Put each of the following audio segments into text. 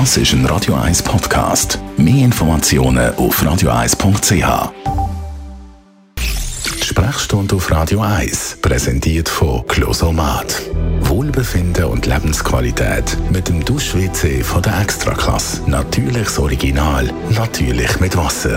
Das ist ein Radio 1 Podcast. Mehr Informationen auf radio1.ch. Die Sprechstunde auf Radio 1 präsentiert von Closomat. Wohlbefinden und Lebensqualität mit dem Dusch-WC von der Extraklasse. Natürliches Original, natürlich mit Wasser.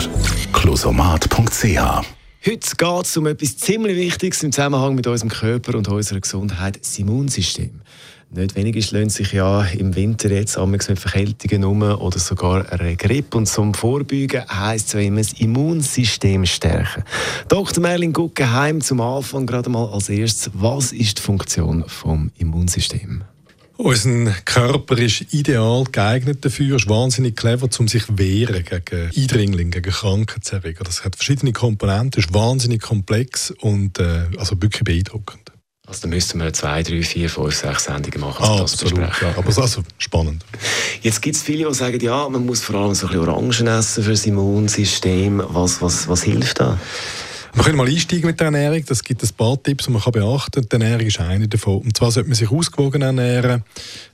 Closomat.ch Heute geht es um etwas ziemlich Wichtiges im Zusammenhang mit unserem Körper und unserer Gesundheit, das Immunsystem. Nicht wenige lösen sich ja im Winter jetzt mit Verkältungen um oder sogar einer Grippe. Und zum Vorbeugen heisst es ja immer, das Immunsystem stärken. Dr. Merlin Guggenheim, zum Anfang gerade mal als erstes. Was ist die Funktion des Immunsystems? Unser Körper ist ideal geeignet dafür, ist wahnsinnig clever, um sich wehren gegen Eindringlinge, gegen Krankheitserreger. Das hat verschiedene Komponenten, ist wahnsinnig komplex und äh, also wirklich beeindruckend. Also da müssten wir zwei, drei, vier, fünf, sechs Sendungen machen. Ah, absolut, ja, aber es ist also spannend. Jetzt gibt es viele, die sagen, ja, man muss vor allem so ein bisschen Orangen essen für das Immunsystem. Was, was, was hilft da? Wir können mal einsteigen mit der Ernährung. Das gibt ein paar Tipps, die man kann beachten kann. Die Ernährung ist eine davon. Und zwar sollte man sich ausgewogen ernähren.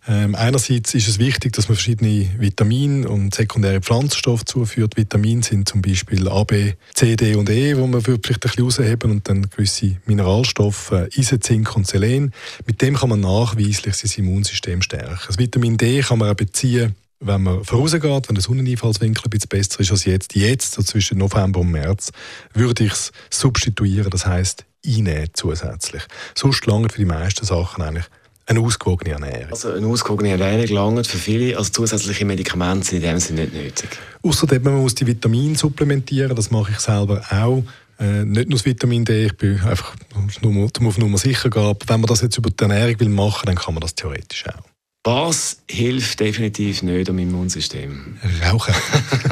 Ähm, einerseits ist es wichtig, dass man verschiedene Vitamine und sekundäre Pflanzenstoffe zuführt. Vitamine sind zum Beispiel A, B, C, D und E, wo man vielleicht ein bisschen rausheben und dann gewisse Mineralstoffe, äh, Eisen, Zink und Selen. Mit dem kann man nachweislich sein Immunsystem stärken. Das Vitamin D kann man auch beziehen wenn man vorausgeht, wenn der Sonneneinfallswinkel ein bisschen besser ist als jetzt, jetzt, so zwischen November und März, würde ich es substituieren, das heisst einnehmen zusätzlich. Sonst langt für die meisten Sachen eigentlich eine ausgewogene Ernährung. Also eine ausgewogene Ernährung langt für viele, also zusätzliche Medikamente sind in dem Sinne nicht nötig? Außerdem, man muss die Vitamine supplementieren, das mache ich selber auch. Äh, nicht nur das Vitamin D, ich bin einfach nur, um auf Nummer sicher gehen. Wenn man das jetzt über die Ernährung will machen, dann kann man das theoretisch auch. Was hilft definitiv nicht am Immunsystem? Rauchen.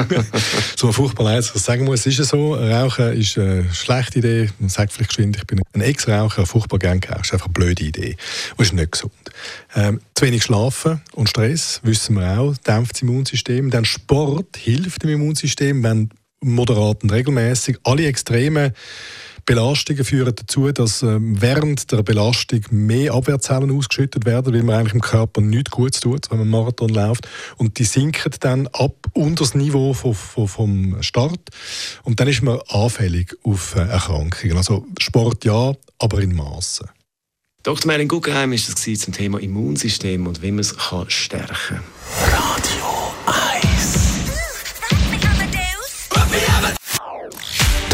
so furchtbar leid, ich sagen muss, ist es so. Rauchen ist eine schlechte Idee. Man sagt vielleicht geschwind, ich bin ein Ex-Raucher, furchtbar gern geraucht. Das ist einfach eine blöde Idee. Und ist nicht gesund. Ähm, zu wenig Schlafen und Stress, wissen wir auch, dämpft das Immunsystem. Dann Sport hilft dem Immunsystem, wenn moderat und regelmäßig. Alle Extreme Belastungen führen dazu, dass ähm, während der Belastung mehr Abwehrzellen ausgeschüttet werden, weil man eigentlich im Körper nichts Gutes tut, wenn man Marathon läuft. Und die sinken dann ab unter das Niveau vom, Start. Und dann ist man anfällig auf äh, Erkrankungen. Also Sport ja, aber in Maßen. Dr. Merlin Guggenheim ist das zum Thema Immunsystem und wie man es stärken kann.